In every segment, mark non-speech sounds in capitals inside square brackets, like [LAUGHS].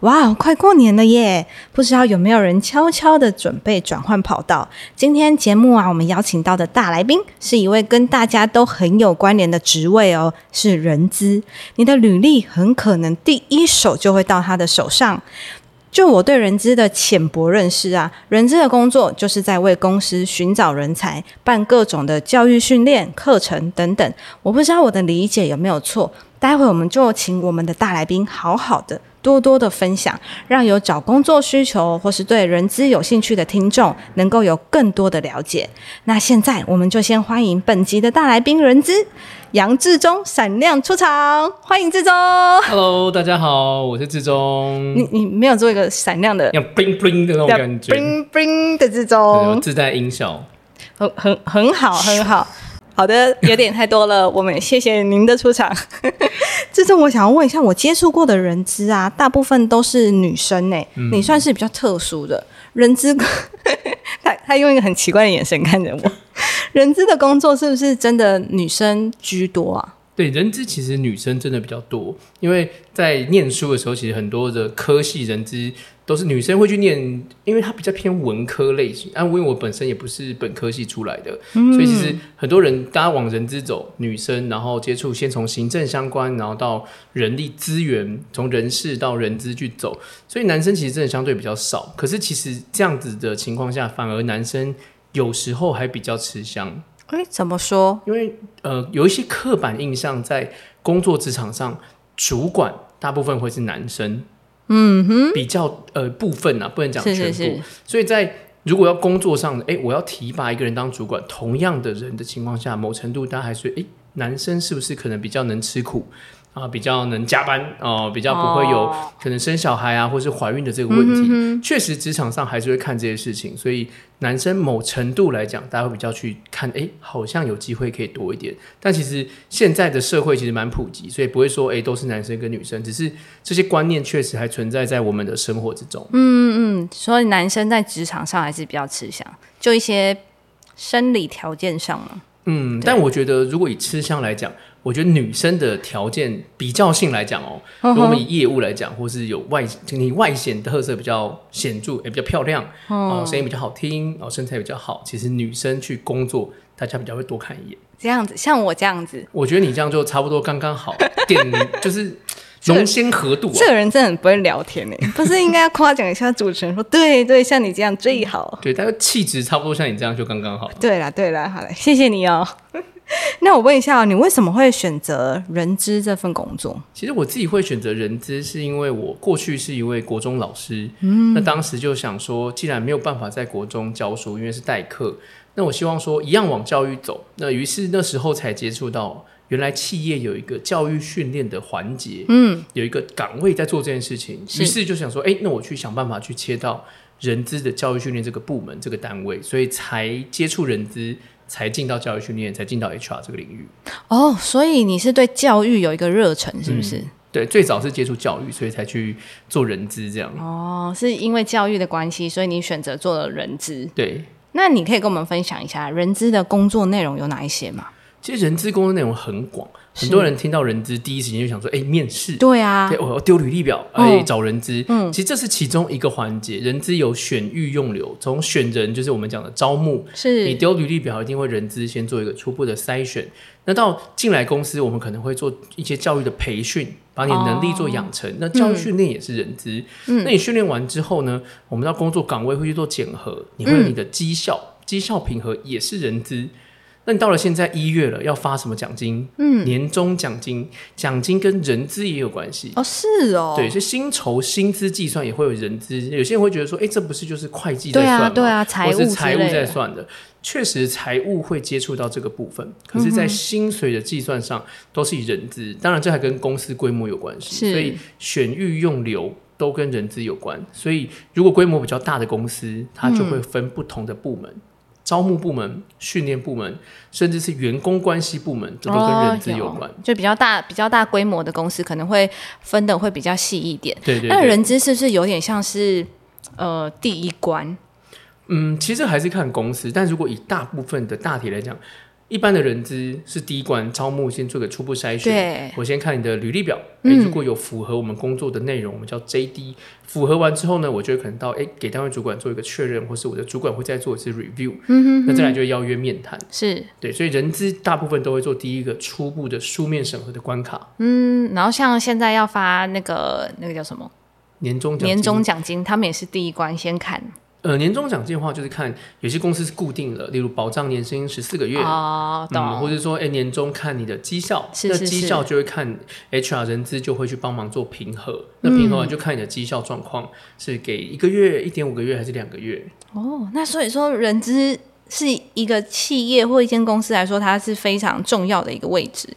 哇，快过年了耶！不知道有没有人悄悄的准备转换跑道？今天节目啊，我们邀请到的大来宾是一位跟大家都很有关联的职位哦，是人资。你的履历很可能第一手就会到他的手上。就我对人资的浅薄认识啊，人资的工作就是在为公司寻找人才，办各种的教育训练课程等等。我不知道我的理解有没有错，待会我们就请我们的大来宾好好的。多多的分享，让有找工作需求或是对人资有兴趣的听众能够有更多的了解。那现在我们就先欢迎本集的大来宾人资杨志忠闪亮出场，欢迎志忠。Hello，大家好，我是志忠。你你没有做一个闪亮的，要 bling bling 的那种感觉，bling bling 的志忠，自带音效，很很很好，很好。好的，有点太多了，我们谢谢您的出场。这是我想要问一下，我接触过的人资啊，大部分都是女生呢，你算是比较特殊的人资。[LAUGHS] 他他用一个很奇怪的眼神看着我，[LAUGHS] 人资的工作是不是真的女生居多啊？对，人资其实女生真的比较多，因为在念书的时候，其实很多的科系人资。都是女生会去念，因为它比较偏文科类型。啊，因为我本身也不是本科系出来的，所以其实很多人大家往人资走，女生然后接触先从行政相关，然后到人力资源，从人事到人资去走。所以男生其实真的相对比较少。可是其实这样子的情况下，反而男生有时候还比较吃香。哎，怎么说？因为呃，有一些刻板印象在工作职场上，主管大部分会是男生。嗯哼，比较呃部分啊，不能讲全部。所以在如果要工作上，哎，我要提拔一个人当主管，同样的人的情况下，某程度大家还是哎，男生是不是可能比较能吃苦？啊，比较能加班哦，比较不会有可能生小孩啊，或是怀孕的这个问题。确实，职场上还是会看这些事情，所以男生某程度来讲，大家会比较去看，哎，好像有机会可以多一点。但其实现在的社会其实蛮普及，所以不会说，哎，都是男生跟女生，只是这些观念确实还存在在我们的生活之中。嗯嗯，所以男生在职场上还是比较吃香，就一些生理条件上嘛。嗯，但我觉得如果以吃香来讲。我觉得女生的条件比较性来讲哦，如果我们以业务来讲，或是有外你外显特色比较显著，也比较漂亮哦，声音比较好听哦，身材比较好，其实女生去工作，大家比较会多看一眼。这样子，像我这样子，我觉得你这样就差不多刚刚好，[LAUGHS] 点就是浓鲜合度。这个人真的很不会聊天呢，[LAUGHS] 不是应该要夸奖一下主持人说，对对，像你这样最好。对，但是气质差不多像你这样就刚刚好。对啦对啦，好了，谢谢你哦。[LAUGHS] 那我问一下，你为什么会选择人资这份工作？其实我自己会选择人资，是因为我过去是一位国中老师。嗯，那当时就想说，既然没有办法在国中教书，因为是代课，那我希望说一样往教育走。那于是那时候才接触到，原来企业有一个教育训练的环节，嗯，有一个岗位在做这件事情。于是就想说，哎，那我去想办法去切到人资的教育训练这个部门这个单位，所以才接触人资。才进到教育训练，才进到 HR 这个领域。哦，所以你是对教育有一个热忱，是不是？对，最早是接触教育，所以才去做人资这样。哦，是因为教育的关系，所以你选择做了人资。对，那你可以跟我们分享一下人资的工作内容有哪一些吗？其实人资工作内容很广。很多人听到人资，第一时间就想说：“哎，面试。”对啊，对，我要丢履历表，哎，找人资。嗯，其实这是其中一个环节。人资有选育用留，从选人就是我们讲的招募，是你丢履历表，一定会人资先做一个初步的筛选。那到进来公司，我们可能会做一些教育的培训，把你能力做养成。那教育训练也是人资。嗯，那你训练完之后呢，我们到工作岗位会去做检核，你会有你的绩效，绩效评核也是人资。那你到了现在一月了，要发什么奖金？嗯，年终奖金，奖金跟人资也有关系哦。是哦，对，是薪酬薪资计算也会有人资。有些人会觉得说，哎，这不是就是会计在算吗？对啊，财务财务在算的。确实，财务会接触到这个部分，可是，在薪水的计算上都是以人资。当然，这还跟公司规模有关系，所以选育用留都跟人资有关。所以，如果规模比较大的公司，它就会分不同的部门。招募部门、训练部门，甚至是员工关系部门，这都跟人资有关。就比较大、比较大规模的公司，可能会分的会比较细一点。对对。那人资是不是有点像是呃第一关？嗯，其实还是看公司，但如果以大部分的大体来讲。一般的人资是第一关招募，先做个初步筛选。我先看你的履历表，哎，如果有符合我们工作的内容，我们叫 JD。符合完之后呢，我就可能到哎给单位主管做一个确认，或是我的主管会再做一次 review。嗯哼。那再来就邀约面谈。是。对，所以人资大部分都会做第一个初步的书面审核的关卡。嗯，然后像现在要发那个那个叫什么年终年终奖金，他们也是第一关先看。呃，年终奖金的话，就是看有些公司是固定的，例如保障年薪十四个月，哦，嗯，或者说，哎，年终看你的绩效，那绩效就会看 HR 人资就会去帮忙做平和，那平和完就看你的绩效状况是给一个月、一点五个月还是两个月。哦，那所以说，人资是一个企业或一间公司来说，它是非常重要的一个位置。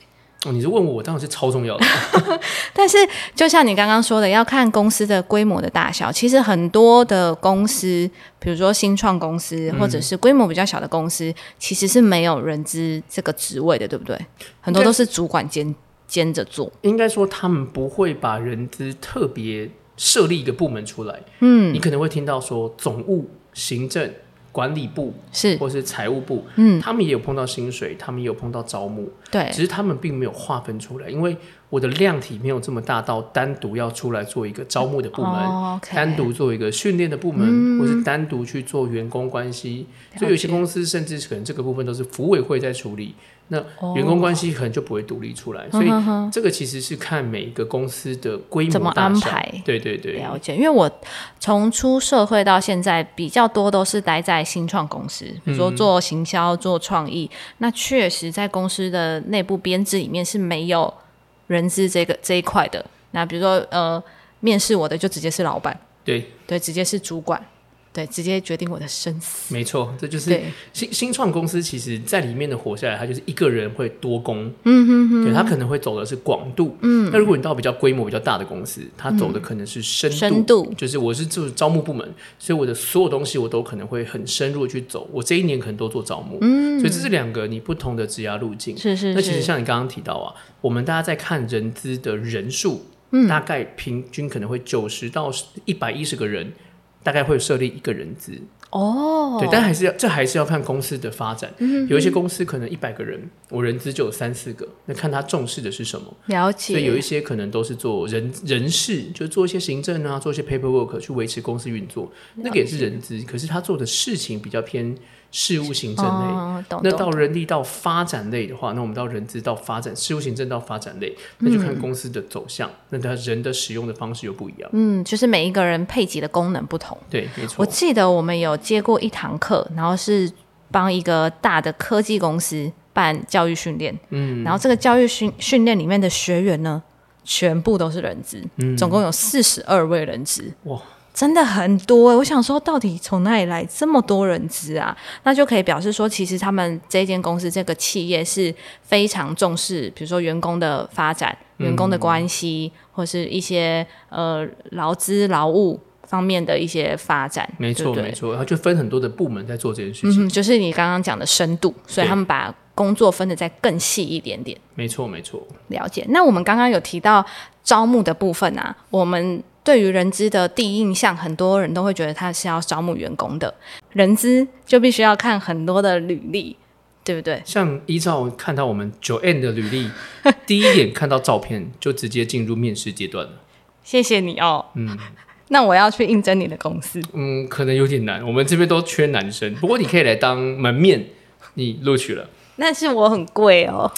哦，你是问我，我当然是超重要的。[LAUGHS] [LAUGHS] 但是，就像你刚刚说的，要看公司的规模的大小。其实很多的公司，比如说新创公司，或者是规模比较小的公司，其实是没有人资这个职位的，对不对？很多都是主管兼兼着做。应该说，他们不会把人资特别设立一个部门出来。嗯，你可能会听到说总务、行政。管理部是，或是财务部，嗯，他们也有碰到薪水，他们也有碰到招募，对，只是他们并没有划分出来，因为我的量体没有这么大到单独要出来做一个招募的部门，单独做一个训练的部门，或是单独去做员工关系，所以有些公司甚至可能这个部分都是服委会在处理。那员工关系可能就不会独立出来，所以这个其实是看每一个公司的规模怎么安排。对对对，了解。因为我从出社会到现在，比较多都是待在新创公司，比如说做行销、做创意。那确实在公司的内部编制里面是没有人资这个这一块的。那比如说呃，面试我的就直接是老板，对对，直接是主管。对，直接决定我的生死。没错，这就是新新创公司，其实在里面的活下来，它就是一个人会多工。嗯哼哼，对他可能会走的是广度。嗯，那如果你到比较规模比较大的公司，他走的可能是深度。深度就是我是做招募部门，所以我的所有东西我都可能会很深入去走。我这一年可能都做招募。嗯，所以这是两个你不同的职涯路径。是是。那其实像你刚刚提到啊，我们大家在看人资的人数，大概平均可能会九十到一百一十个人。大概会设立一个人资哦，对，但还是要这还是要看公司的发展。有一些公司可能一百个人，我人资就有三四个，那看他重视的是什么。了解。所以有一些可能都是做人人事，就做一些行政啊，做一些 paperwork 去维持公司运作，那个也是人资，可是他做的事情比较偏。事务行政类，那到人力到发展类的话，那我们到人资到发展，事务行政到发展类，那就看公司的走向，那他人的使用的方式又不一样。嗯，就是每一个人配给的功能不同。对，没错。我记得我们有接过一堂课，然后是帮一个大的科技公司办教育训练。嗯，然后这个教育训训练里面的学员呢，全部都是人资，总共有四十二位人资。哇！真的很多，我想说，到底从哪里来这么多人资啊？那就可以表示说，其实他们这间公司这个企业是非常重视，比如说员工的发展、员工的关系，或是一些呃劳资劳务方面的一些发展。没错，没错，他就分很多的部门在做这件事情。嗯就是你刚刚讲的深度，所以他们把工作分的再更细一点点。没错，没错。了解。那我们刚刚有提到招募的部分啊，我们。对于人资的第一印象，很多人都会觉得他是要招募员工的。人资就必须要看很多的履历，对不对？像依照看到我们九 N 的履历，[LAUGHS] 第一眼看到照片就直接进入面试阶段了。谢谢你哦。嗯，那我要去应征你的公司。嗯，可能有点难。我们这边都缺男生，不过你可以来当门面，你录取了。[LAUGHS] 那是我很贵哦。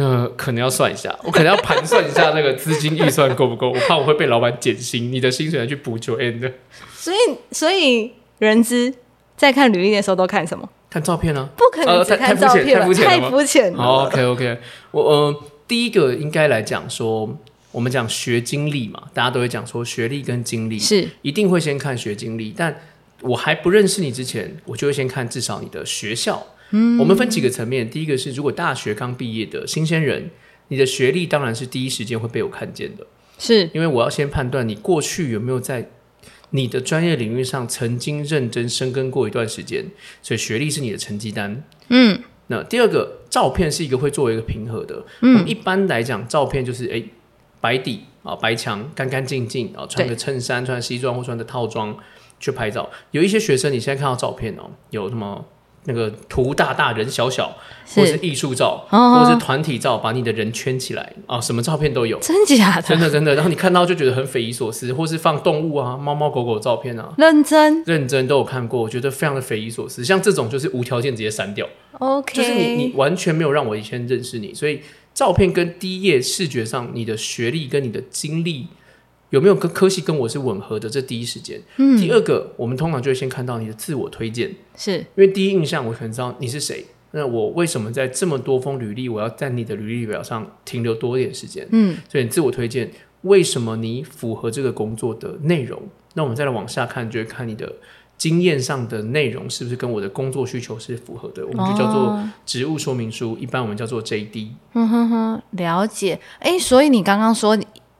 那可能要算一下，我可能要盘算一下那个资金预算够不够，我怕我会被老板减薪，你的薪水要去补九 N 的。所以，所以人资在看履历的时候都看什么？看照片啊？不可能只看照片了，太肤浅了。OK OK，我呃，第一个应该来讲说，我们讲学经历嘛，大家都会讲说学历跟经历是一定会先看学经历，但我还不认识你之前，我就会先看至少你的学校。嗯，我们分几个层面。第一个是，如果大学刚毕业的新鲜人，你的学历当然是第一时间会被我看见的，是因为我要先判断你过去有没有在你的专业领域上曾经认真深耕过一段时间，所以学历是你的成绩单。嗯，那第二个照片是一个会作为一个平和的。嗯，一般来讲，照片就是哎白底啊白墙干干净净啊，穿个衬衫、穿西装或穿的套装去拍照。有一些学生你现在看到照片哦，有什么？那个图大大人小小，或是艺术照，或者是团体照，把你的人圈起来啊，什么照片都有，真假的？真的真的。然后你看到就觉得很匪夷所思，或是放动物啊，猫猫狗狗的照片啊，认真认真都有看过，我觉得非常的匪夷所思。像这种就是无条件直接删掉，OK，就是你你完全没有让我以前认识你，所以照片跟第一页视觉上你的学历跟你的经历。有没有跟科系跟我是吻合的？这第一时间。嗯。第二个，我们通常就会先看到你的自我推荐，是因为第一印象我可能知道你是谁。那我为什么在这么多封履历，我要在你的履历表上停留多一点时间？嗯。所以自我推荐，为什么你符合这个工作的内容？那我们再来往下看，就会看你的经验上的内容是不是跟我的工作需求是符合的？我们就叫做职务说明书，一般我们叫做 JD。嗯哼哼，了解。哎，所以你刚刚说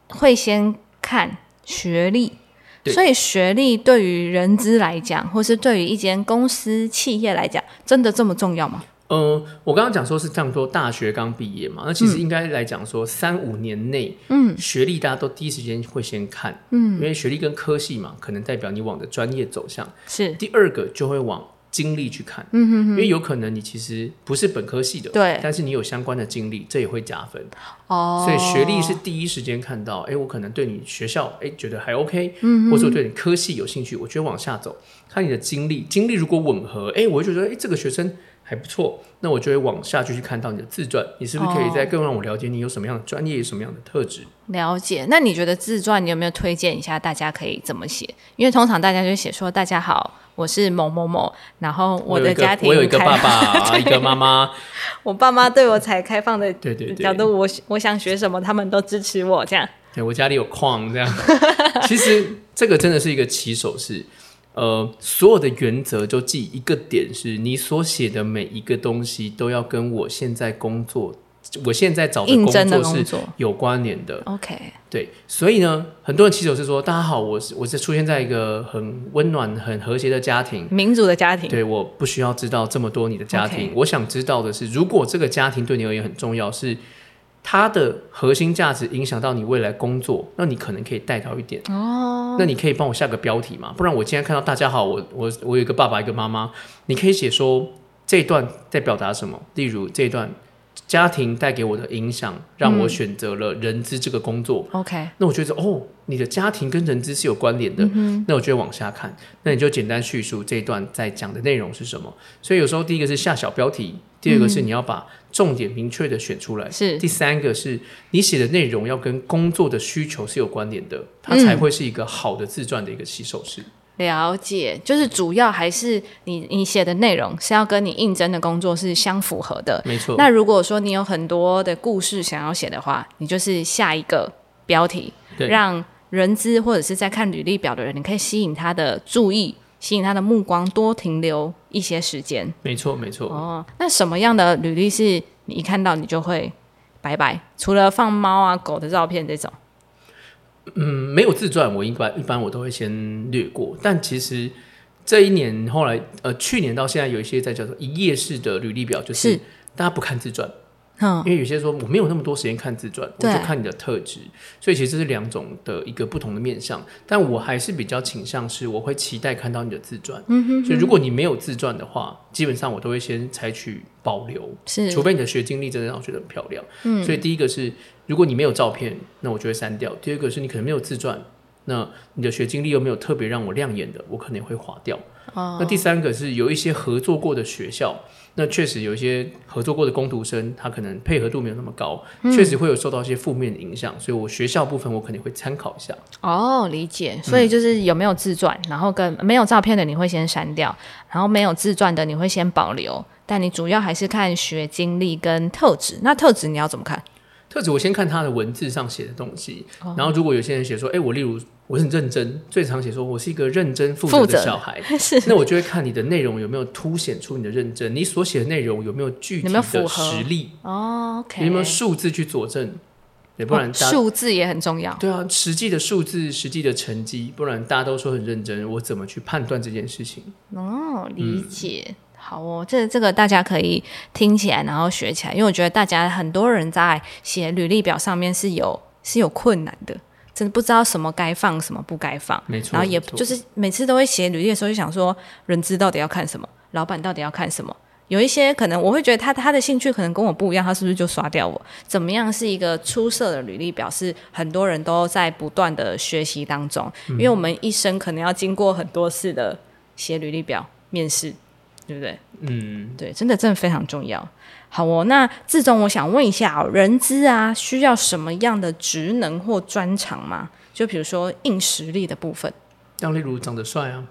会先。看学历，所以学历对于人资来讲，或是对于一间公司企业来讲，真的这么重要吗？呃，我刚刚讲说是这样说，大学刚毕业嘛，那其实应该来讲说三五年内，嗯，学历大家都第一时间会先看，嗯，因为学历跟科系嘛，可能代表你往的专业走向是。第二个就会往。经历去看，嗯哼哼，因为有可能你其实不是本科系的，对，但是你有相关的经历，这也会加分哦。所以学历是第一时间看到，哎，我可能对你学校，哎，觉得还 OK，嗯，或者我对你科系有兴趣，我觉得往下走，看你的经历，经历如果吻合，哎，我就觉得，哎，这个学生。还不错，那我就会往下继续看到你的自传，你是不是可以再更让我了解你有什么样的专业、什么样的特质？了解。那你觉得自传你有没有推荐一下？大家可以怎么写？因为通常大家就写说：“大家好，我是某某某，然后我的家庭，我有一个爸爸，一个妈妈，[LAUGHS] 我爸妈对我才开放的，[LAUGHS] 对对对，假如我我想学什么，他们都支持我，这样。对我家里有矿，这样。[LAUGHS] 其实这个真的是一个起手式。呃，所有的原则就记一个点，是你所写的每一个东西都要跟我现在工作，我现在找的工作是有关联的。OK，对，所以呢，很多人起手是说，大家好，我是我是出现在一个很温暖、很和谐的家庭，民主的家庭。对，我不需要知道这么多你的家庭，我想知道的是，如果这个家庭对你而言很重要，是。它的核心价值影响到你未来工作，那你可能可以带到一点哦。那你可以帮我下个标题嘛？不然我今天看到大家好，我我我有一个爸爸一个妈妈，你可以写说这一段在表达什么？例如这一段家庭带给我的影响，让我选择了人资这个工作。OK，那我觉得哦，你的家庭跟人资是有关联的。嗯那我就往下看，那你就简单叙述这一段在讲的内容是什么。所以有时候第一个是下小标题。第二个是你要把重点明确的选出来，是第三个是你写的内容要跟工作的需求是有关联的，它才会是一个好的自传的一个起手式。了解，就是主要还是你你写的内容是要跟你应征的工作是相符合的，没错。那如果说你有很多的故事想要写的话，你就是下一个标题，让人资或者是在看履历表的人，你可以吸引他的注意。吸引他的目光，多停留一些时间。没错，没错。哦，那什么样的履历是你一看到你就会拜拜？除了放猫啊、狗的照片这种？嗯，没有自传，我一般一般我都会先略过。但其实这一年后来，呃，去年到现在有一些在叫做一页式的履历表，就是大家不看自传。因为有些说我没有那么多时间看自传，我就看你的特质，所以其实这是两种的一个不同的面向。但我还是比较倾向是，我会期待看到你的自传。嗯哼，所以如果你没有自传的话，基本上我都会先采取保留，是，除非你的学经历真的让我觉得很漂亮。嗯，所以第一个是，如果你没有照片，那我就会删掉；第二个是你可能没有自传，那你的学经历又没有特别让我亮眼的，我可能会划掉。哦，那第三个是有一些合作过的学校。那确实有一些合作过的工读生，他可能配合度没有那么高，确实会有受到一些负面的影响，所以我学校部分我肯定会参考一下。哦，理解。所以就是有没有自传，然后跟没有照片的你会先删掉，然后没有自传的你会先保留，但你主要还是看学经历跟特质。那特质你要怎么看？特指我先看他的文字上写的东西，然后如果有些人写说，哎，我例如。我很认真，最常写说我是一个认真负责的小孩。[LAUGHS] 是，那我就会看你的内容有没有凸显出你的认真，你所写的内容有没有具体的实例？哦，有没有数字去佐证？对，不然数字也很重要。对啊，实际的数字、实际的成绩，不然大家都说很认真，我怎么去判断这件事情？哦，理解。好哦，这这个大家可以听起来，然后学起来，因为我觉得大家很多人在写履历表上面是有是有困难的，真的不知道什么该放，什么不该放。没错，然后也就是每次都会写履历的时候，就想说，人资到底要看什么，老板到底要看什么。有一些可能我会觉得他他的兴趣可能跟我不一样，他是不是就刷掉我？怎么样是一个出色的履历表？是很多人都在不断的学习当中，因为我们一生可能要经过很多次的写履历表、面试，对不对？嗯，对，真的真的非常重要。好哦，那志忠，我想问一下，人资啊，需要什么样的职能或专长吗？就比如说硬实力的部分，像例如长得帅啊。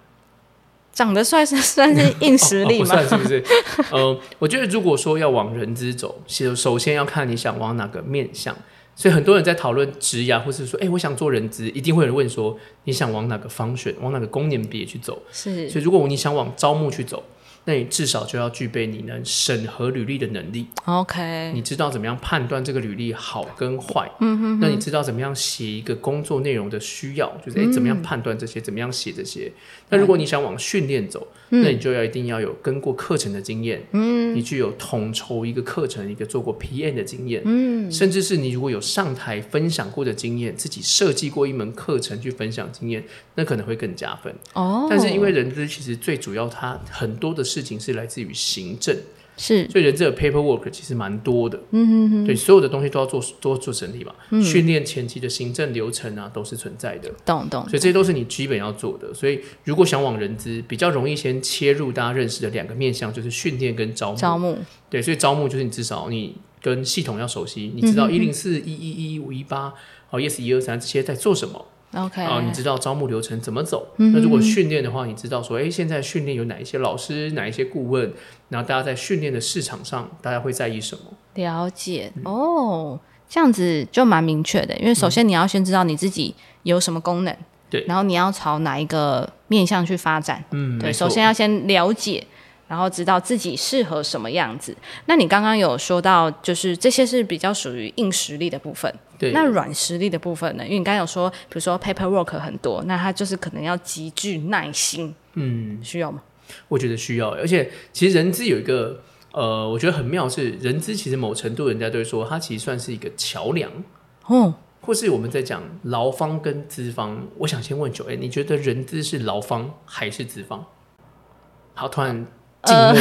长得帅是 [LAUGHS] 算是硬实力吗？算是不是？[LAUGHS] 呃，我觉得如果说要往人资走，其实首先要看你想往哪个面向。所以很多人在讨论职涯，或是说，哎，我想做人资，一定会有人问说，你想往哪个方选，往哪个公年别去走？是。所以如果你想往招募去走。那你至少就要具备你能审核履历的能力。OK，你知道怎么样判断这个履历好跟坏？嗯哼。那你知道怎么样写一个工作内容的需要？就是哎，怎么样判断这些？怎么样写这些？那如果你想往训练走，那你就要一定要有跟过课程的经验。嗯。你具有统筹一个课程、一个做过 PM 的经验。嗯。甚至是你如果有上台分享过的经验，自己设计过一门课程去分享经验，那可能会更加分。哦。但是因为人资其实最主要，它很多的事。事情是来自于行政，是，所以人这个 paperwork 其实蛮多的，嗯嗯嗯，对，所有的东西都要做，都要做整理嘛，训练前期的行政流程啊，都是存在的，懂懂，所以这些都是你基本要做的。所以如果想往人资，比较容易先切入大家认识的两个面向，就是训练跟招募。招募，对，所以招募就是你至少你跟系统要熟悉，你知道一零四一一一五一八，哦，yes 一二三这些在做什么。OK，啊，你知道招募流程怎么走？那如果训练的话，你知道说，哎，现在训练有哪一些老师，哪一些顾问？然后大家在训练的市场上，大家会在意什么？了解哦，这样子就蛮明确的。因为首先你要先知道你自己有什么功能，对，然后你要朝哪一个面向去发展，嗯，对，首先要先了解。然后知道自己适合什么样子。那你刚刚有说到，就是这些是比较属于硬实力的部分。对。那软实力的部分呢？因为你刚刚有说，比如说 paperwork 很多，那它就是可能要极具耐心。嗯。需要吗？我觉得需要。而且其实人资有一个呃，我觉得很妙是，人资其实某程度人家都会说，它其实算是一个桥梁。哦。或是我们在讲劳方跟资方，我想先问九 A，你觉得人资是劳方还是资方？好，突然。呃，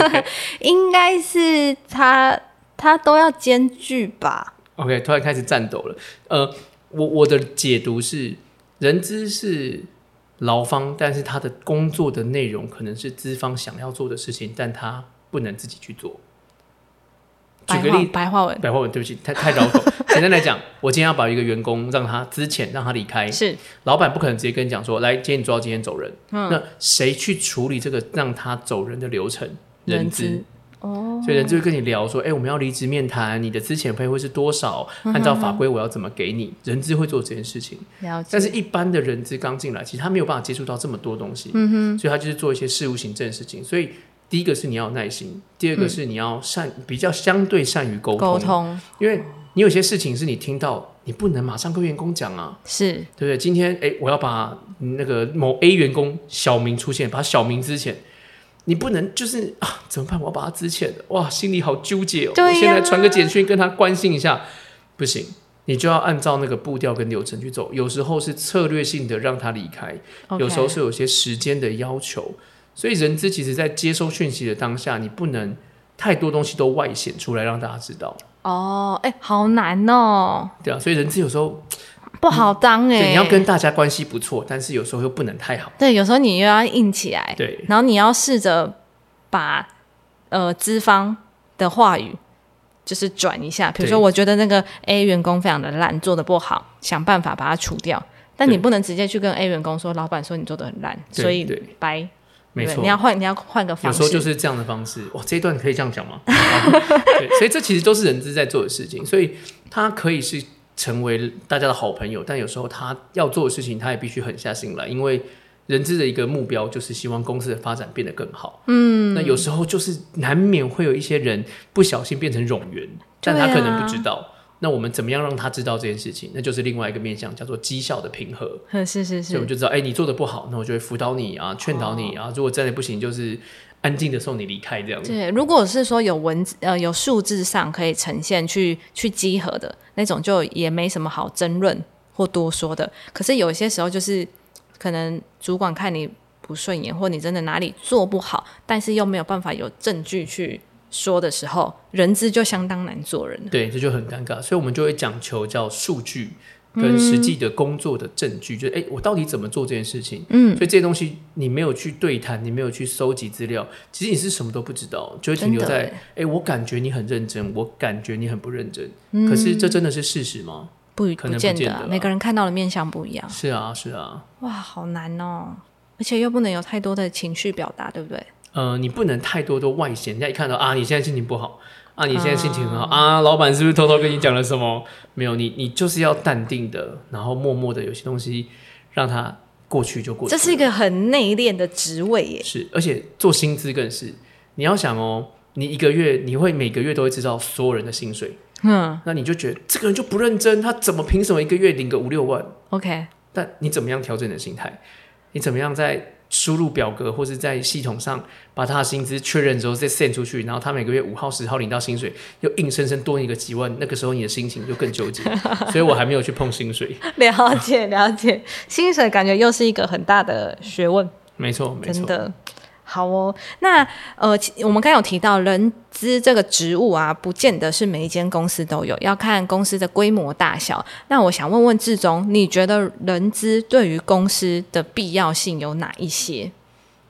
[LAUGHS] 应该是他他都要兼具吧。OK，突然开始颤抖了。呃，我我的解读是，人资是劳方，但是他的工作的内容可能是资方想要做的事情，但他不能自己去做。举个例，白话文，白话文，对不起，太太绕口。[LAUGHS] 简单来讲，我今天要把一个员工让他之前让他离开，是老板不可能直接跟你讲说，来，今天你做到今天走人。那谁去处理这个让他走人的流程？人资哦，所以人就会跟你聊说，哎，我们要离职面谈，你的资遣费会是多少？按照法规我要怎么给你？人资会做这件事情。但是一般的人资刚进来，其实他没有办法接触到这么多东西，嗯哼，所以他就是做一些事务行政的事情。所以。第一个是你要有耐心，第二个是你要善比较相对善于沟通，沟通，因为你有些事情是你听到，你不能马上跟员工讲啊，是对不对？今天哎，我要把那个某 A 员工小明出现，把小明之前，你不能就是啊，怎么办？我要把他之前的哇，心里好纠结哦。我现在传个简讯跟他关心一下，不行，你就要按照那个步调跟流程去走。有时候是策略性的让他离开，有时候是有些时间的要求。所以人资其实，在接收讯息的当下，你不能太多东西都外显出来让大家知道。哦，哎，好难哦。对啊，所以人资有时候不好当哎。你要跟大家关系不错，但是有时候又不能太好。对，有时候你又要硬起来。对，然后你要试着把呃资方的话语就是转一下。比如说，我觉得那个 A 员工非常的烂，做的不好，想办法把它除掉。但你不能直接去跟 A 员工说，老板说你做的很烂，所以白。没错，你要换，你要换个方式。有时候就是这样的方式。哇，这一段可以这样讲吗？[LAUGHS] 对，所以这其实都是人资在做的事情，所以他可以是成为大家的好朋友，但有时候他要做的事情，他也必须狠下心来，因为人资的一个目标就是希望公司的发展变得更好。嗯，那有时候就是难免会有一些人不小心变成冗员，但他可能不知道。那我们怎么样让他知道这件事情？那就是另外一个面向，叫做绩效的平和。[LAUGHS] 是是是，所以我们就知道，哎、你做的不好，那我就会辅导你啊，劝导你啊。如果真的不行，就是安静的送你离开这样子。对，如果是说有文字呃有数字上可以呈现去去集合的那种，就也没什么好争论或多说的。可是有些时候就是可能主管看你不顺眼，或你真的哪里做不好，但是又没有办法有证据去说的时候，人资就相当难做人了。对，这就很尴尬，所以我们就会讲求叫数据跟实际的工作的证据，就是哎、我到底怎么做这件事情？嗯，所以这些东西你没有去对谈，你没有去搜集资料，其实你是什么都不知道，就会停留在哎、我感觉你很认真，我感觉你很不认真，可是这真的是事实吗？不可能不见得啊、见得啊每个人看到的面相不一样。是啊，是啊，哇，好难哦！而且又不能有太多的情绪表达，对不对？呃，你不能太多的外显，人家一看到啊，你现在心情不好。啊，你现在心情很好啊老板是不是偷偷跟你讲了什么？没有，你你就是要淡定的，然后默默的，有些东西让它过去就过去。这是一个很内敛的职位耶。是，而且做薪资更是，你要想哦，你一个月你会每个月都会知道所有人的薪水，嗯那你就觉得这个人就不认真，他怎么凭什么一个月领个五六万？，OK，但你怎么样调整你的心态？你怎么样在输入表格或是在系统上把他的薪资确认之后再 send 出去，然后他每个月五号、十号领到薪水，又硬生生多你个几万，那个时候你的心情就更纠结。[LAUGHS] 所以我还没有去碰薪水。了解了解，薪水感觉又是一个很大的学问，没错，没错。真的。好哦，那呃，其我们刚刚有提到人资这个职务啊，不见得是每一间公司都有，要看公司的规模大小。那我想问问志忠，你觉得人资对于公司的必要性有哪一些？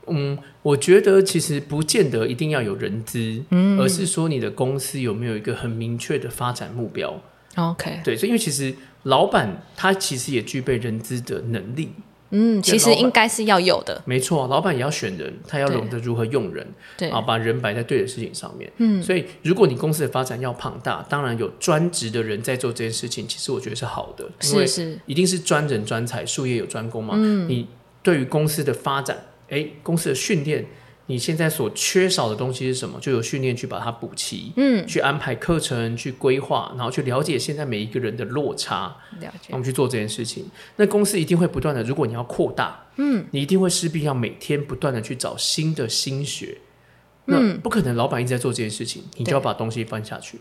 嗯，我觉得其实不见得一定要有人资，嗯而是说你的公司有没有一个很明确的发展目标。OK，对，所以因为其实老板他其实也具备人资的能力，嗯，其实应该是要有的，没错，老板也要选人，他要懂得如何用人，对，啊，把人摆在对的事情上面。嗯，所以如果你公司的发展要庞大，当然有专职的人在做这件事情，其实我觉得是好的，因为是。是，一定是专人专才，术业有专攻嘛。嗯，你对于公司的发展，哎，公司的训练，你现在所缺少的东西是什么？就有训练去把它补齐，嗯，去安排课程，去规划，然后去了解现在每一个人的落差，了解我，们去做这件事情。那公司一定会不断的，如果你要扩大，嗯，你一定会势必要每天不断的去找新的新学。那不可能，老板一直在做这件事情，你就要把东西翻下去，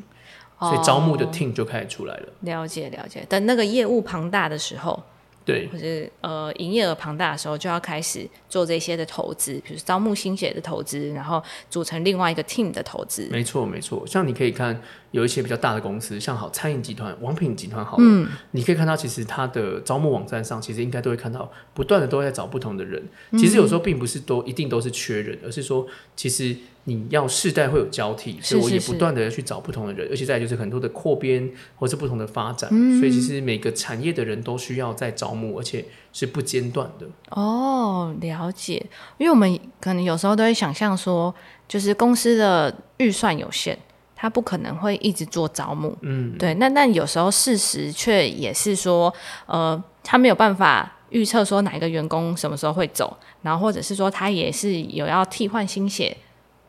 所以招募的哦 team 就开始出来了。了解了解。等那个业务庞大的时候，对，或者呃营业额庞大的时候，就要开始做这些的投资，比如招募新血的投资，然后组成另外一个 team 的投资。没错没错。像你可以看有一些比较大的公司，像好餐饮集团、王品集团好了，嗯，你可以看到其实它的招募网站上，其实应该都会看到，不断的都在找不同的人。其实有时候并不是都一定都是缺人，而是说其实你要世代会有交替，所以我也不断的去找不同的人，而且再就是很多的扩编或是不同的发展，嗯所以其实每个产业的人都需要在招募，而且是不间断的。哦，了解。因为我们可能有时候都会想象说，就是公司的预算有限，他不可能会一直做招募。嗯，对。那但有时候事实却也是说，呃，他没有办法预测说哪一个员工什么时候会走，然后或者是说他也是有要替换新血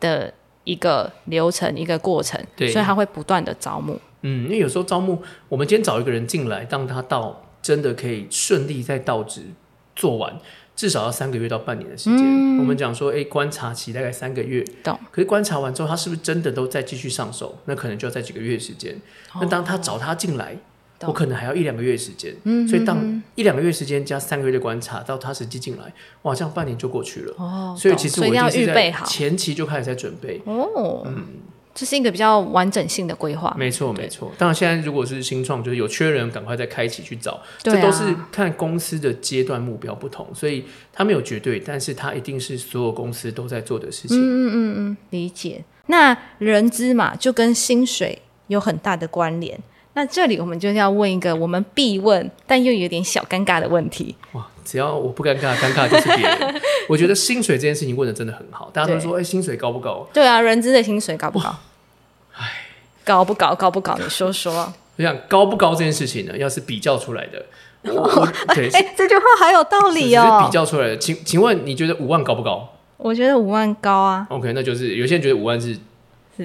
的一个流程、一个过程，所以他会不断的招募。嗯，因为有时候招募，我们今天找一个人进来，让他到真的可以顺利在到职做完，至少要三个月到半年的时间。我们讲说，哎，观察期大概三个月，懂？可是观察完之后，他是不是真的都在继续上手？那可能就要在几个月的时间。那当他找他进来，懂我可能还要一两个月的时间。嗯，所以当一两个月时间加三个月的观察，到他实际进来，哇，这样半年就过去了。哦，所以其实我要预备好。前期就开始在准备。哦，嗯这是一个比较完整性的规划。没错，没错。当然，现在如果是新创，就是有缺人，赶快再开启去找。这都是看公司的阶段目标不同，所以它没有绝对，但是它一定是所有公司都在做的事情。嗯嗯嗯理解。那人资嘛，就跟薪水有很大的关联。那这里我们就要问一个我们必问，但又有点小尴尬的问题。哇，只要我不尴尬，尴尬就是别人。我觉得薪水这件事情问的真的很好，大家都说，哎、薪水高不高？对啊，人资的薪水高不高？哎高不高？高不高？你说说。我想高不高这件事情呢，要是比较出来的，[LAUGHS] 哎、这句话好有道理哦是比哦。较出来的。请请问你觉得五万高不高我觉得五万高啊，？OK，那就是有些人觉得五万是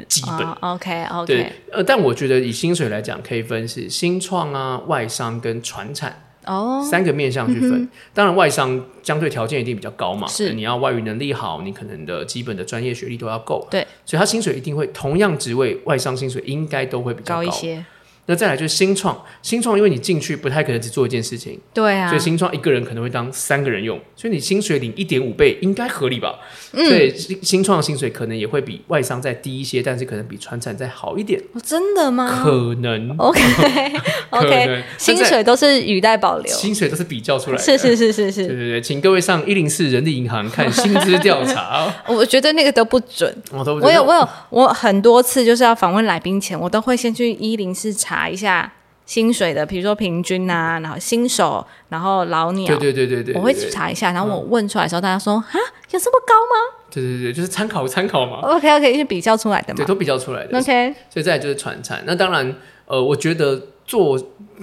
基本。OK OK 呃，但我觉得以薪水来讲，可以分是新创啊、外商跟传产。哦，三个面向去分。当然，外商相对条件一定比较高嘛，是你要外语能力好，你可能的基本的专业学历都要够，对，所以他薪水一定会同样职位，外商薪水应该都会比较高一些，那再来就是新创，新创因为你进去不太可能只做一件事情，对啊所以，新创一个人可能会当三个人用，所以你薪水领一点五倍应该合理吧？嗯所以新新创薪水可能也会比外商再低一些，但是可能比传产再好一点，哦真的吗可能。？OK [LAUGHS] 可 OK，能薪水都是语带保留，薪水都是比较出来的，是是是是对是，对对，请各位上一零四人力银行看薪资调查。[LAUGHS] 我觉得那个都不准。我都不知道我有我有我很多次就是要访问来宾前，我都会先去一零四查一下薪水的，比如说平均啊，然后新手，然后老鸟，对对对对对，我会去查一下，然后我问出来的时候，大家说啊，有这么高吗对对对，就是参考参考嘛，？OK OK，是比较出来的嘛对，都比较出来的。OK，所以再来就是传产。那当然，呃，我觉得做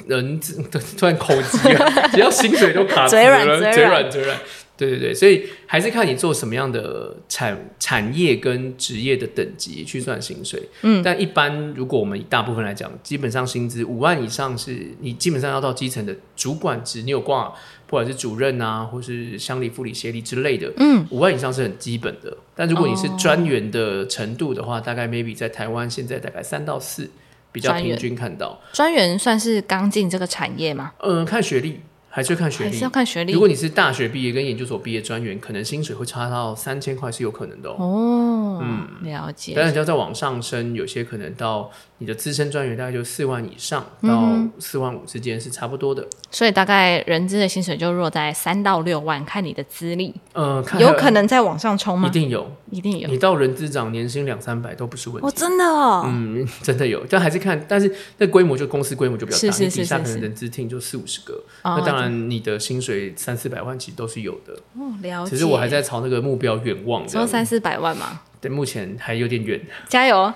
人资 [LAUGHS] 突然口急了，[LAUGHS] 只要薪水都卡住了，嘴软嘴软嘴软。对对对，所以还是看你做什么样的产产业跟职业的等级去算薪水。嗯，但一般如果我们以大部分来讲，基本上薪资五万以上是你基本上要到基层的主管职，你有挂不管是主任啊，或是乡里副理协理之类的，嗯，五万以上是很基本的。但如果你是哦专员的程度的话，大概 maybe 在台湾现在大概三到四，比较平均看到。专员算是刚进这个产业吗？嗯，看学历还是看学历还是要。看学历如？果你是大学毕业跟研究所毕业专员，可能薪水会差到三千块是有可能的哦。哦，了解。当然，要再往上升，有些可能到你的资深专员大概就四万以上到嗯四万五之间是差不多的。所以大概人资的薪水就落在三到六万，看你的资历，呃，看有可能再往上冲吗一？定有，一定有你到人资长年薪两三百都不是问题。哦，真的哦，嗯，真的有，但还是看，但是那规模就公司规模就比较大，是是你底下可能人资厅就四五十个，哦那当然你的薪水三四百万其实都是有的，哦，了解。其实我还在朝那个目标远望说三四百万嘛，对，目前还有点远。加油，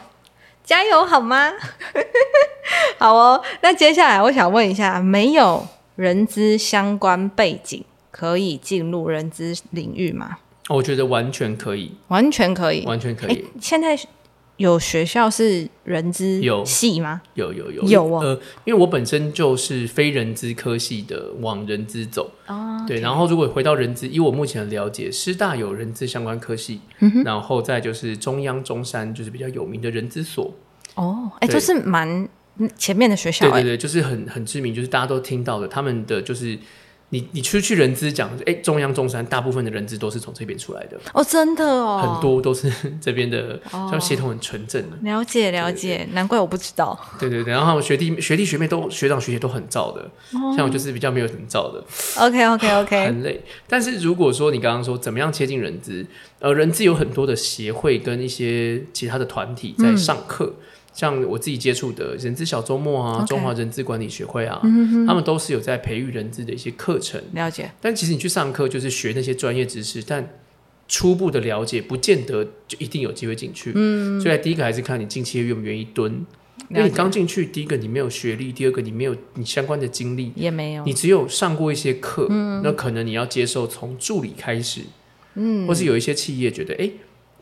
加油好吗？[LAUGHS] 好哦，那接下来我想问一下，没有人资相关背景可以进入人资领域吗？我觉得完全可以，完全可以。哎完全可以，，现在有学校是人资有系吗？有有有。有哦。呃，因为我本身就是非人资科系的，往人资走。哦，对，然后如果回到人资，以我目前的了解，师大有人资相关科系，嗯然后再就是中央、中山就是比较有名的人资所，哦，哎，对。都是蛮嗯前面的学校哎。对对对，就是很很知名，就是大家都听到的，他们的就是你你出去人资讲，哎，中央、中山大部分的人资都是从这边出来的，哦，真的哦，很多都是 [LAUGHS] 这边的，像协同很纯正的，了解了解，难怪我不知道。对对对，然后学弟学弟学妹都学长学姐都很燥的，哦。像我就是比较没有很燥的，OK OK OK，[LAUGHS] 很累。但是如果说你刚刚说怎么样接近人资，呃，人资有很多的协会跟一些其他的团体在上课。像我自己接触的人资小周末啊中华人资管理学会啊他们都是有在培育人资的一些课程。了解。但其实你去上课就是学那些专业知识，但初步的了解不见得就一定有机会进去。嗯，所以第一个还是看你近期愿不愿意蹲。因为你刚进去，第一个你没有学历，第二个你没有你相关的经历，也没有你只有上过一些课，那可能你要接受从助理开始，嗯，或是有一些企业觉得，哎、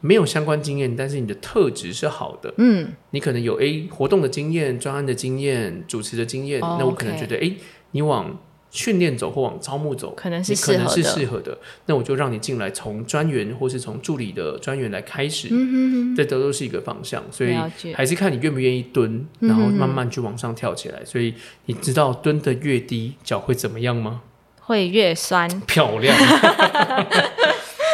没有相关经验，但是你的特质是好的，嗯，你可能有 A 活动的经验、专案的经验、主持的经验，哦那我可能觉得，哎、你往训练走或往招募走，可能是你可能是适合的。那我就让你进来，从专员或是从助理的专员来开始，嗯这都都是一个方向，所以还是看你愿不愿意蹲，然后慢慢去往上跳起来。所以你知道蹲的越低，脚会怎么样吗？会越酸。[LAUGHS] 漂亮。[LAUGHS]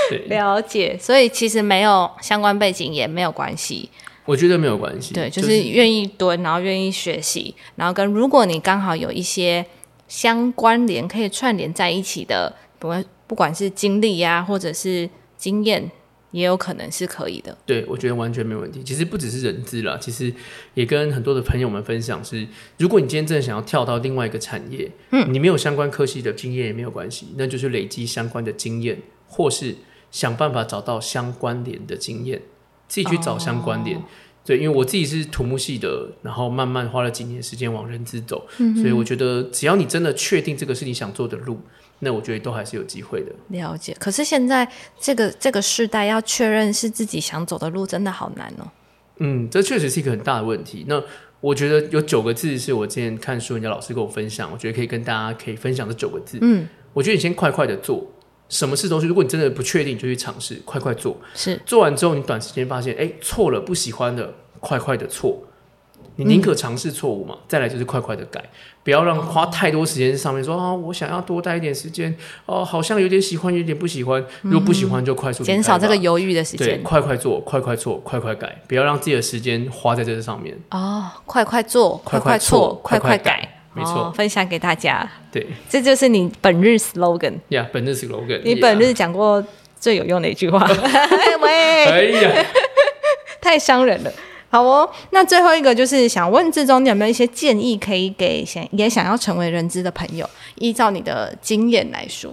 对，了解，所以其实没有相关背景也没有关系，我觉得没有关系。对，就就是愿意蹲，然后愿意学习，然后跟如果你刚好有一些相关联可以串联在一起的，不管不管是经历呀、或者是经验，也有可能是可以的。对，我觉得完全没问题。其实不只是人资啦，其实也跟很多的朋友们分享是，如果你今天真的想要跳到另外一个产业，嗯，你没有相关科系的经验也没有关系，那就是累积相关的经验，或是想办法找到相关联的经验，自己去找相关联。对，因为我自己是土木系的，然后慢慢花了几年时间往人资走，所以我觉得只要你真的确定这个是你想做的路，那我觉得都还是有机会的。了解，可是现在这个这个世代要确认是自己想走的路，真的好难哦。嗯，这确实是一个很大的问题。那我觉得有九个字是我之前看书人家老师跟我分享，我觉得可以跟大家可以分享这九个字。嗯，我觉得你先快快的做，什么事都是，如果你真的不确定，就去尝试，快快做。是做完之后，你短时间发现，哎，错了，不喜欢的，快快的错。你宁可尝试错误嘛？再来就是快快的改，不要让花太多时间在上面。说啊，我想要多待一点时间。哦，好像有点喜欢，有点不喜欢。如果不喜欢，就快速减少这个犹豫的时间。对，快快做，快快错，快快改，不要让自己的时间花在这上面。哦，快快做，快快错，快快改，没错，分享给大家。对，这就是你本日 slogan。呀，本日 slogan。你本日讲过最有用的一句话。[LAUGHS] 喂，哎呀，[LAUGHS] 太伤人了。好哦，那最后一个就是想问志忠，你有没有一些建议可以给想也想要成为人资的朋友？依照你的经验来说，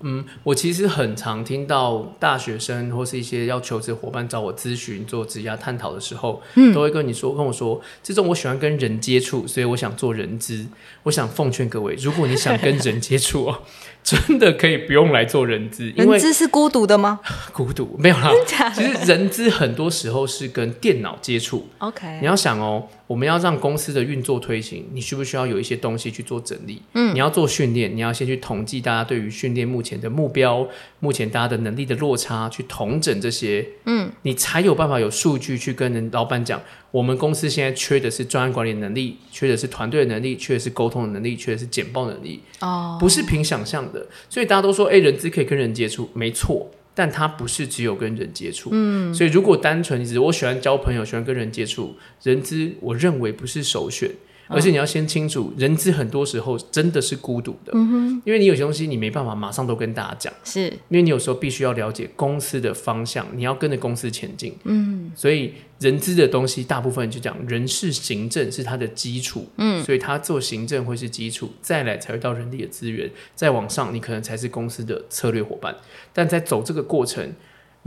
嗯，我其实很常听到大学生或是一些要求职伙伴找我咨询做职业探讨的时候，嗯，都会跟你说跟我说，这种我喜欢跟人接触，所以我想做人资。我想奉劝各位，如果你想跟人接触哦。真的可以不用来做人资，人资是孤独的吗？[LAUGHS] 孤独没有啦。[LAUGHS] 其实人资很多时候是跟电脑接触。OK，你要想哦，我们要让公司的运作推行，你需不需要有一些东西去做整理？嗯，你要做训练，你要先去统计大家对于训练目前的目标，目前大家的能力的落差，去统整这些。嗯，你才有办法有数据去跟人老板讲。我们公司现在缺的是专案管理能力，缺的是团队的能力，缺的是沟通的能力，缺的是简报能力。哦，不是凭想象的。所以大家都说，哎，人资可以跟人接触，没错，但它不是只有跟人接触。嗯，所以如果单纯只是我喜欢交朋友，喜欢跟人接触，人资我认为不是首选。而且你要先清楚，人资很多时候真的是孤独的，因为你有些东西你没办法马上都跟大家讲，是因为你有时候必须要了解公司的方向，你要跟着公司前进。嗯，所以人资的东西大部分就讲人事行政是它的基础，嗯，所以他做行政会是基础，再来才会到人力的资源，再往上你可能才是公司的策略伙伴，但在走这个过程。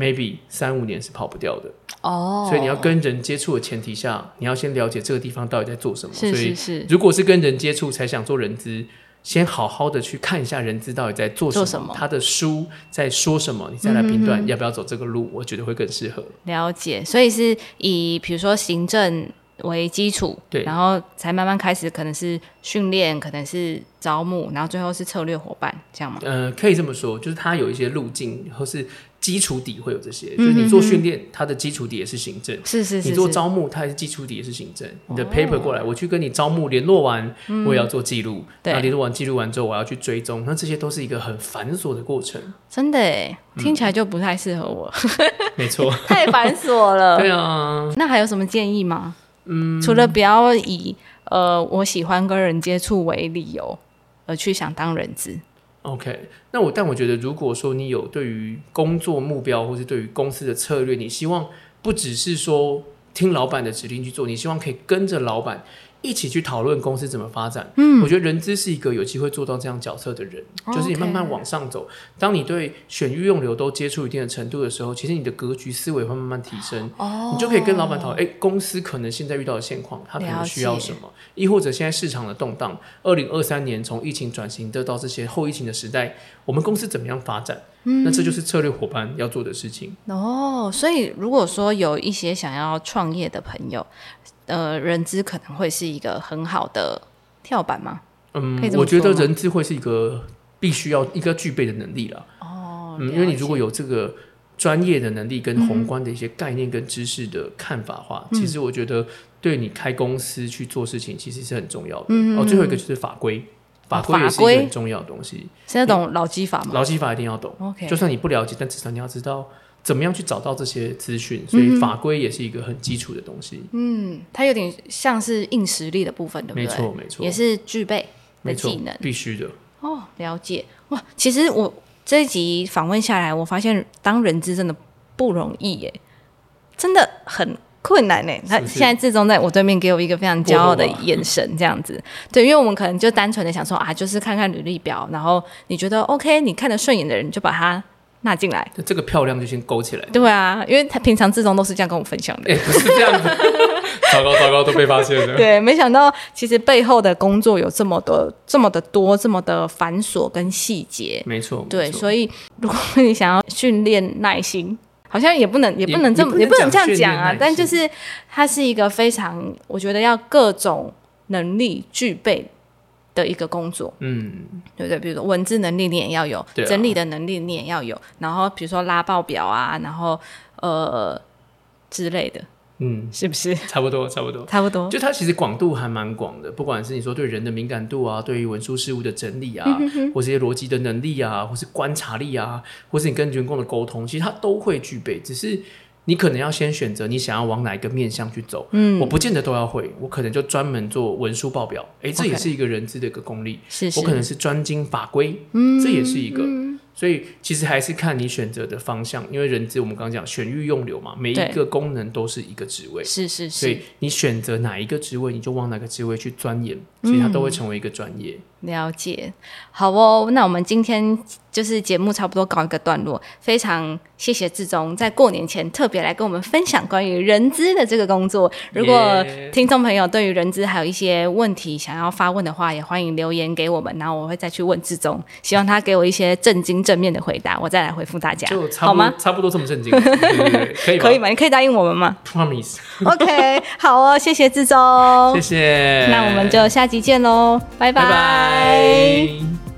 Maybe 三五年是跑不掉的哦，所以你要跟人接触的前提下，你要先了解这个地方到底在做什么。是是是，如果是跟人接触才想做人资，先好好的去看一下人资到底在做什么，他的书在说什么，你再来评断要不要走这个路，我觉得会更适合。了解，所以是以比如说行政为基础，对，然后才慢慢开始，可能是训练，可能是招募，然后最后是策略伙伴，这样吗？呃，可以这么说，就是它有一些路径，或是。基础底会有这些，就是你做训练，它的基础底也是行政。是是是。你做招募，它也是基础底也是行政。你的 paper 过来，我去跟你招募联络完，我也要做记录。那联络完记录完之后，我要去追踪，那这些都是一个很繁琐的过程。真的哎，听起来就不太适合我。[LAUGHS] 没错，[LAUGHS] 太繁琐了。[LAUGHS] 对啊。那还有什么建议吗？嗯，除了不要以呃我喜欢跟人接触为理由而去想当人资。OK，那我但我觉得，如果说你有对于工作目标，或是对于公司的策略，你希望不只是说听老板的指令去做，你希望可以跟着老板。一起去讨论公司怎么发展。嗯，我觉得人资是一个有机会做到这样角色的人，就是你慢慢往上走。当你对选育用流都接触一定的程度的时候，其实你的格局思维会慢慢提升。哦，你就可以跟老板讨论，哎，公司可能现在遇到的现况，他可能需要什么？亦或者现在市场的动荡，二零二三年从疫情转型得到这些后疫情的时代，我们公司怎么样发展？嗯，那这就是策略伙伴要做的事情。哦，所以如果说有一些想要创业的朋友。呃，人资可能会是一个很好的跳板吗？嗯，我觉得人资会是一个必须要一个具备的能力了。哦，嗯，因为你如果有这个专业的能力跟宏观的一些概念跟知识的看法话，其实我觉得对你开公司去做事情其实是很重要的。嗯哦，最后一个就是法规，法规也是一个很重要的东西。现在懂劳基法吗？劳基法一定要懂。OK，就算你不了解，但至少你要知道。怎么样去找到这些资讯？所以法规也是一个很基础的东西。嗯，它有点像是硬实力的部分，对不对？没错，没错，也是具备的技能，必须的。哦，了解哇！其实我这一集访问下来，我发现当人资真的不容易耶，真的很困难呢。他现在自中在我对面给我一个非常骄傲的眼神，这样子。对，因为我们可能就单纯的想说啊，就是看看履历表，然后你觉得 OK，你看得顺眼的人就把他。纳进来，这个漂亮就先勾起来。对啊，因为他平常自中都是这样跟我分享的。不是这样子，[LAUGHS] 糟糕糟糕，都被发现了。[LAUGHS] 对，没想到其实背后的工作有这么多、这么的多、这么的繁琐跟细节。没错，对，所以如果你想要训练耐心，好像也不能也不能这么也不能这样讲啊。但就是它是一个非常，我觉得要各种能力具备的一个工作。嗯，对不对？比如说文字能力你也要有，整理的能力你也要有，然后比如说拉报表啊，然后呃之类的。嗯，是不是差不多？差不多，差不多。就它其实广度还蛮广的，不管是你说对人的敏感度啊，对于文书事务的整理啊，或是一些逻辑的能力啊，或是观察力啊，或是你跟员工的沟通，其实它都会具备。只是你可能要先选择你想要往哪一个面向去走。嗯，我不见得都要会，我可能就专门做文书报表。哎，这也是一个人资的一个功力。是，我可能是专精法规。嗯，这也是一个。所以其实还是看你选择的方向，因为人资我们刚刚讲选育用流嘛，每一个功能都是一个职位，是是是，所以你选择哪一个职位，你就往哪个职位去钻研，所以它都会成为一个专业。了解，好哦，那我们今天就是节目差不多告一个段落，非常谢谢志忠在过年前特别来跟我们分享关于人资的这个工作。如果听众朋友对于人资还有一些问题想要发问的话，也欢迎留言给我们，然后我会再去问志忠，希望他给我一些正经正面的回答，我再来回复大家，好吗？差不多这么震惊，[LAUGHS] 可以可以吗？你可以答应我们吗？Promise。OK，好哦，谢谢志忠，谢谢。那我们就下集见喽，拜拜。拜。